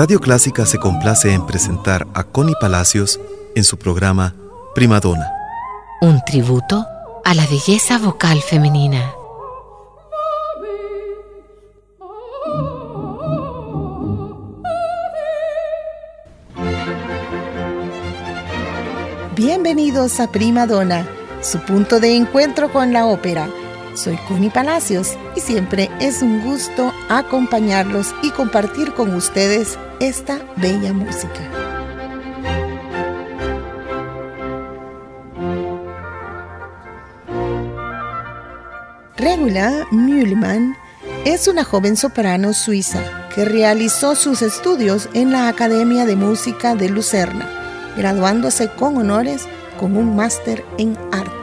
Radio Clásica se complace en presentar a Connie Palacios en su programa Primadona. Un tributo a la belleza vocal femenina. Bienvenidos a Primadona, su punto de encuentro con la ópera soy Connie Palacios y siempre es un gusto acompañarlos y compartir con ustedes esta bella música. Regula Mühlmann es una joven soprano suiza que realizó sus estudios en la Academia de Música de Lucerna, graduándose con honores con un máster en artes.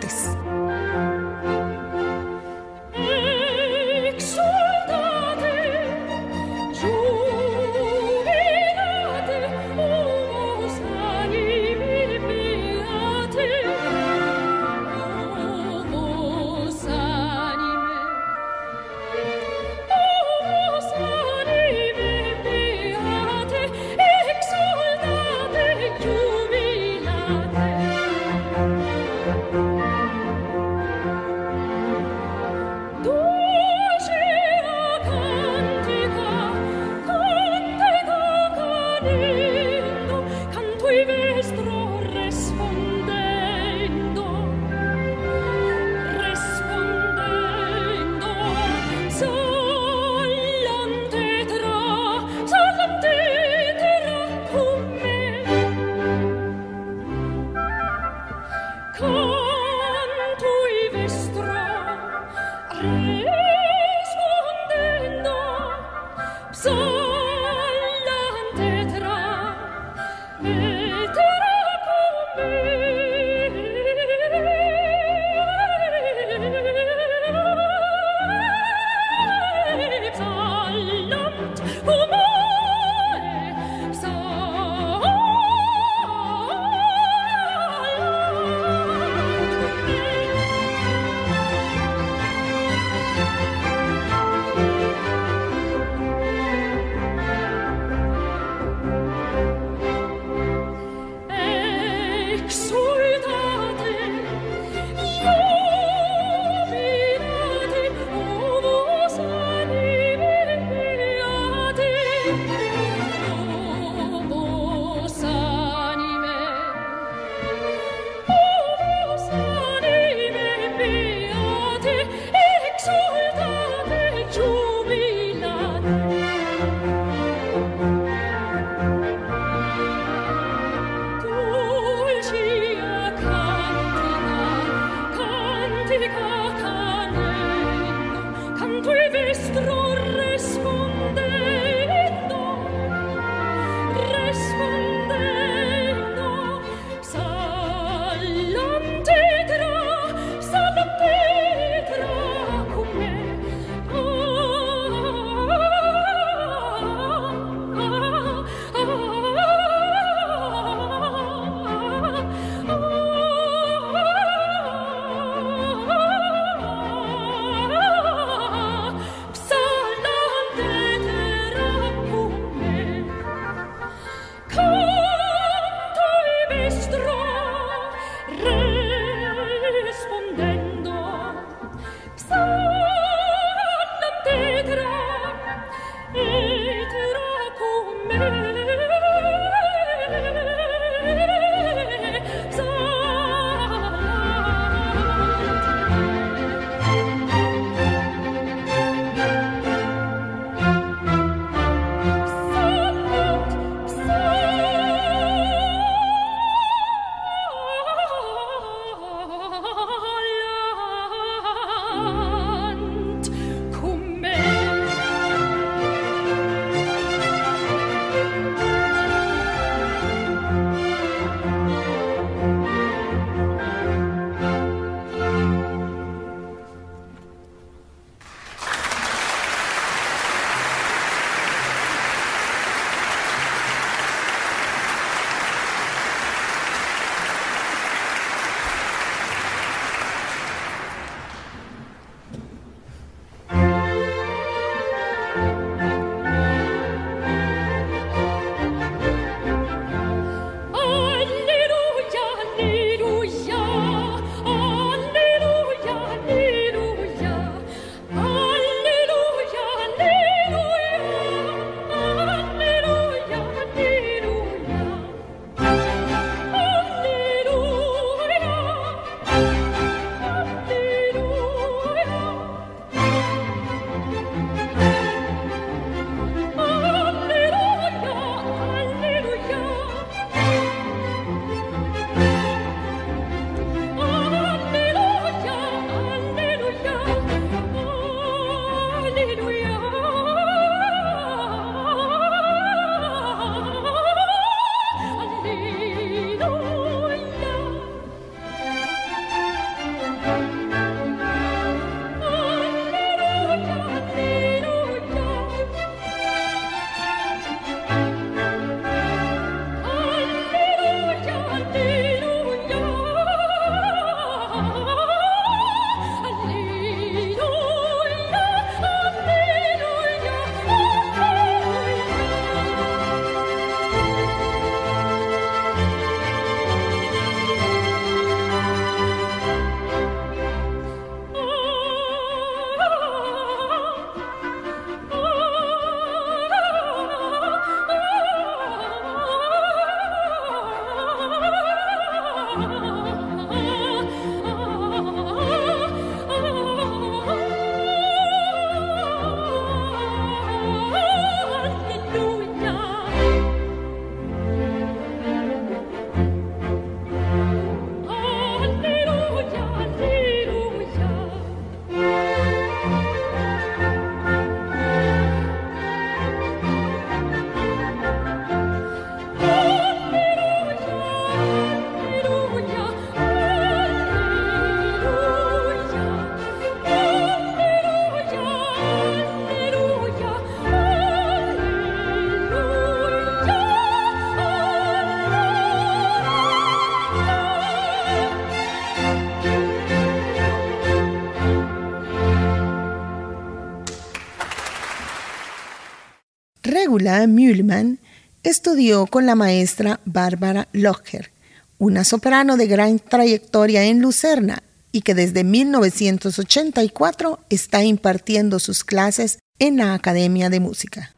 Mühlmann estudió con la maestra Bárbara Locher, una soprano de gran trayectoria en Lucerna y que desde 1984 está impartiendo sus clases en la Academia de Música.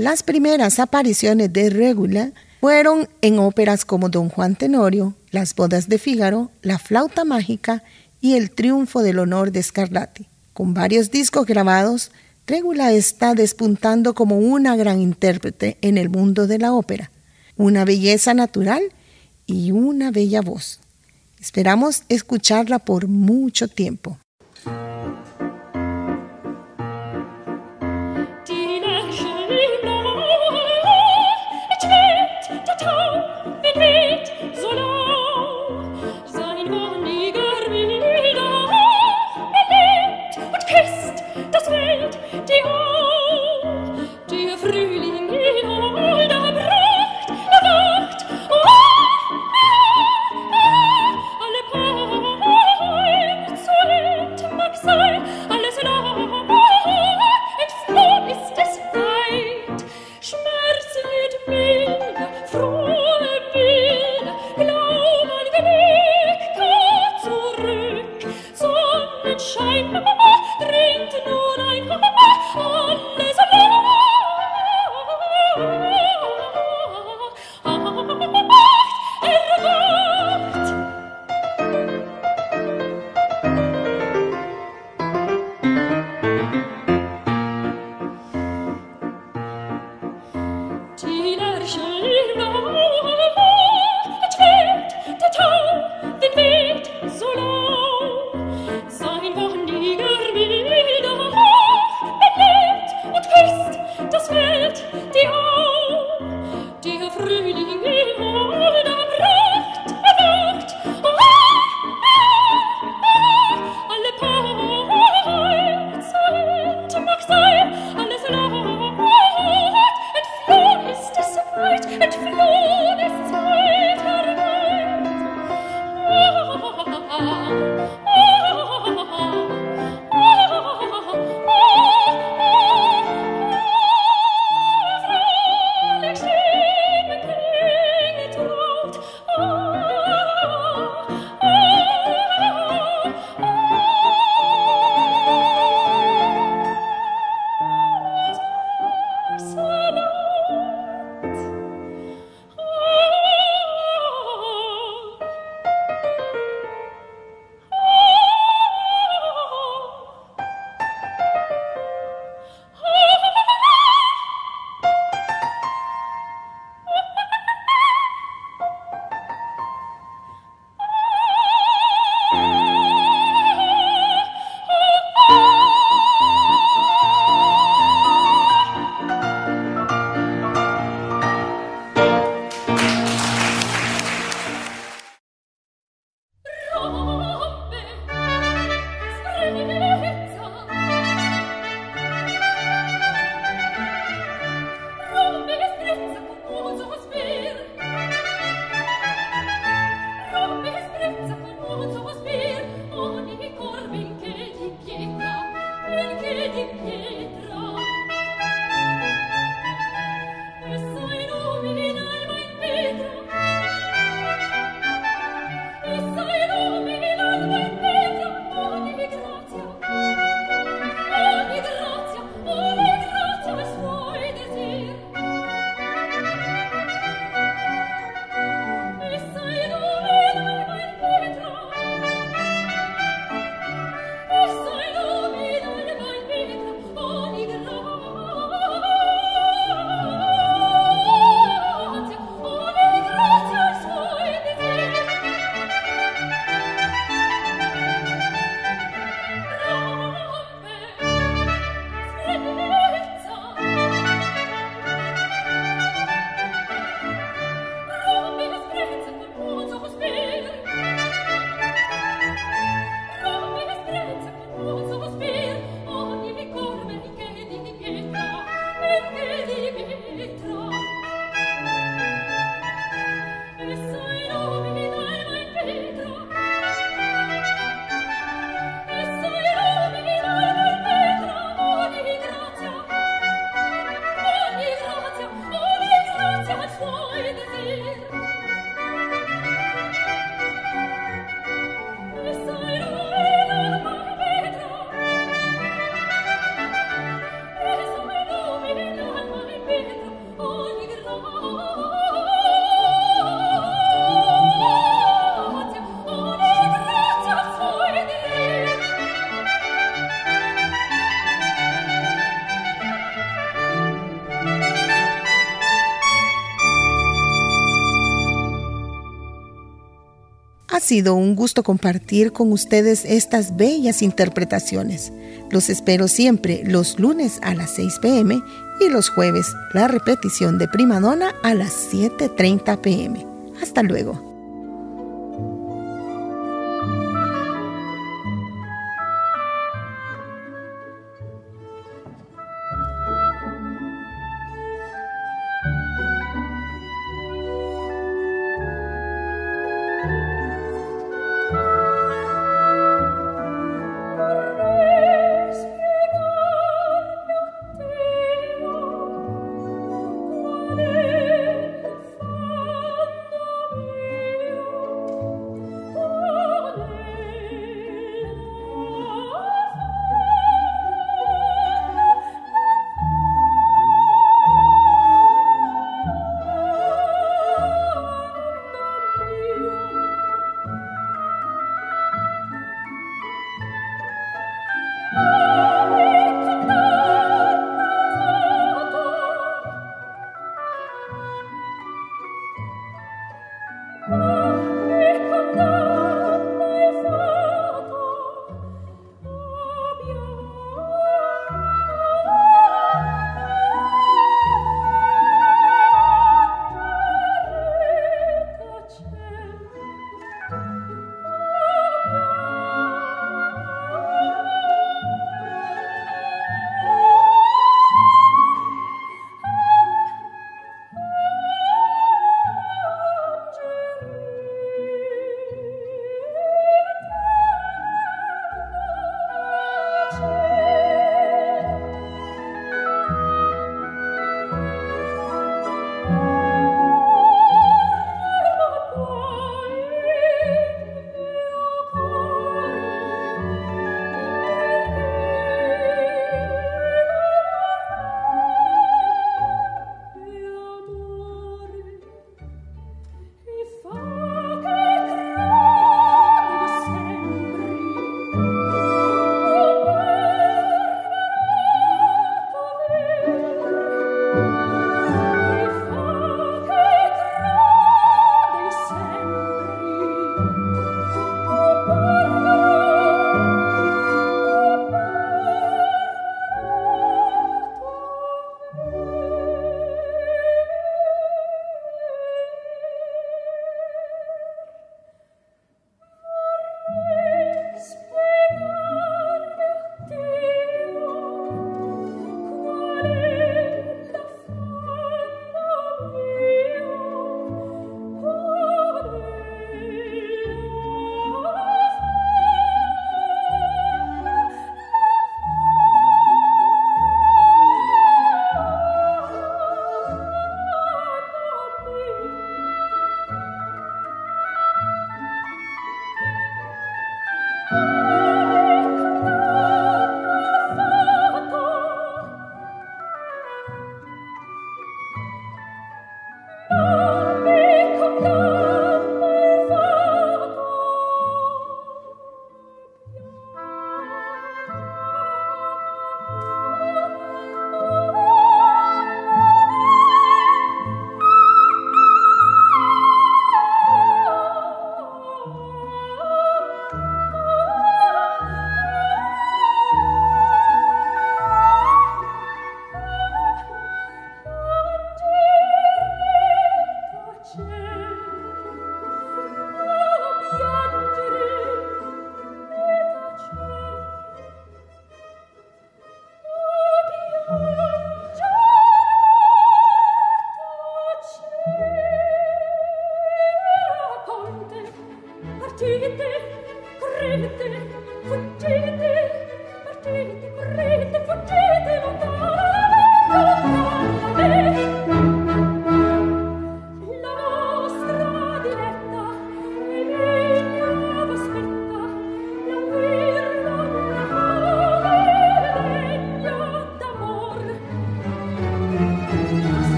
Las primeras apariciones de Regula fueron en óperas como Don Juan Tenorio, Las bodas de Fígaro, La flauta mágica y El triunfo del honor de Scarlatti. Con varios discos grabados, Regula está despuntando como una gran intérprete en el mundo de la ópera, una belleza natural y una bella voz. Esperamos escucharla por mucho tiempo. schöner Ort, der trägt der Tag. Ha sido un gusto compartir con ustedes estas bellas interpretaciones. Los espero siempre los lunes a las 6 pm y los jueves la repetición de Prima Donna a las 7.30 pm. Hasta luego.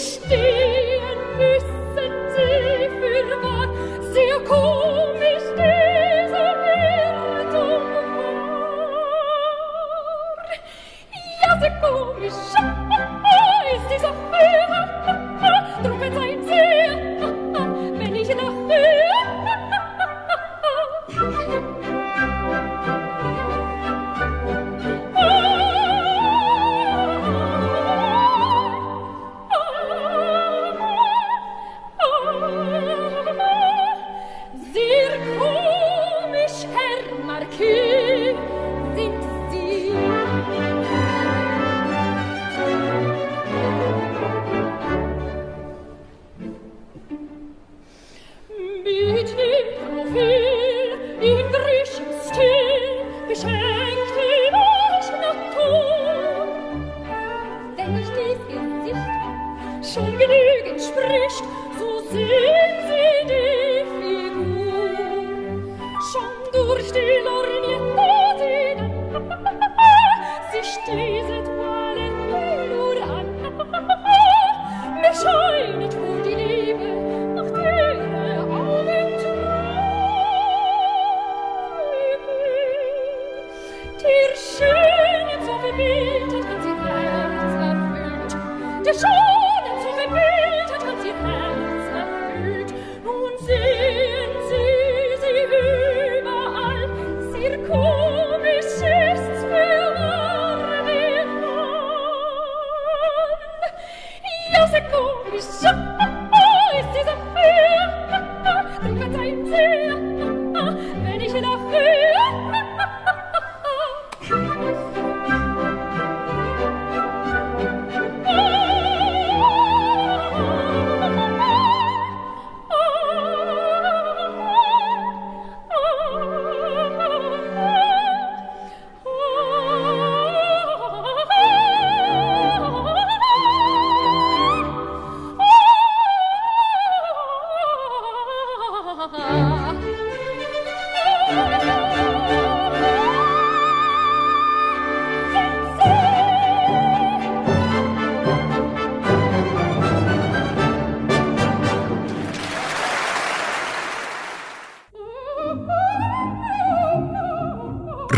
verstehe.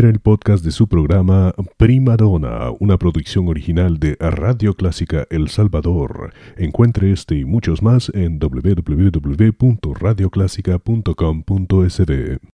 era el podcast de su programa Prima Donna, una producción original de Radio Clásica El Salvador. Encuentre este y muchos más en www.radioclásica.com.sd.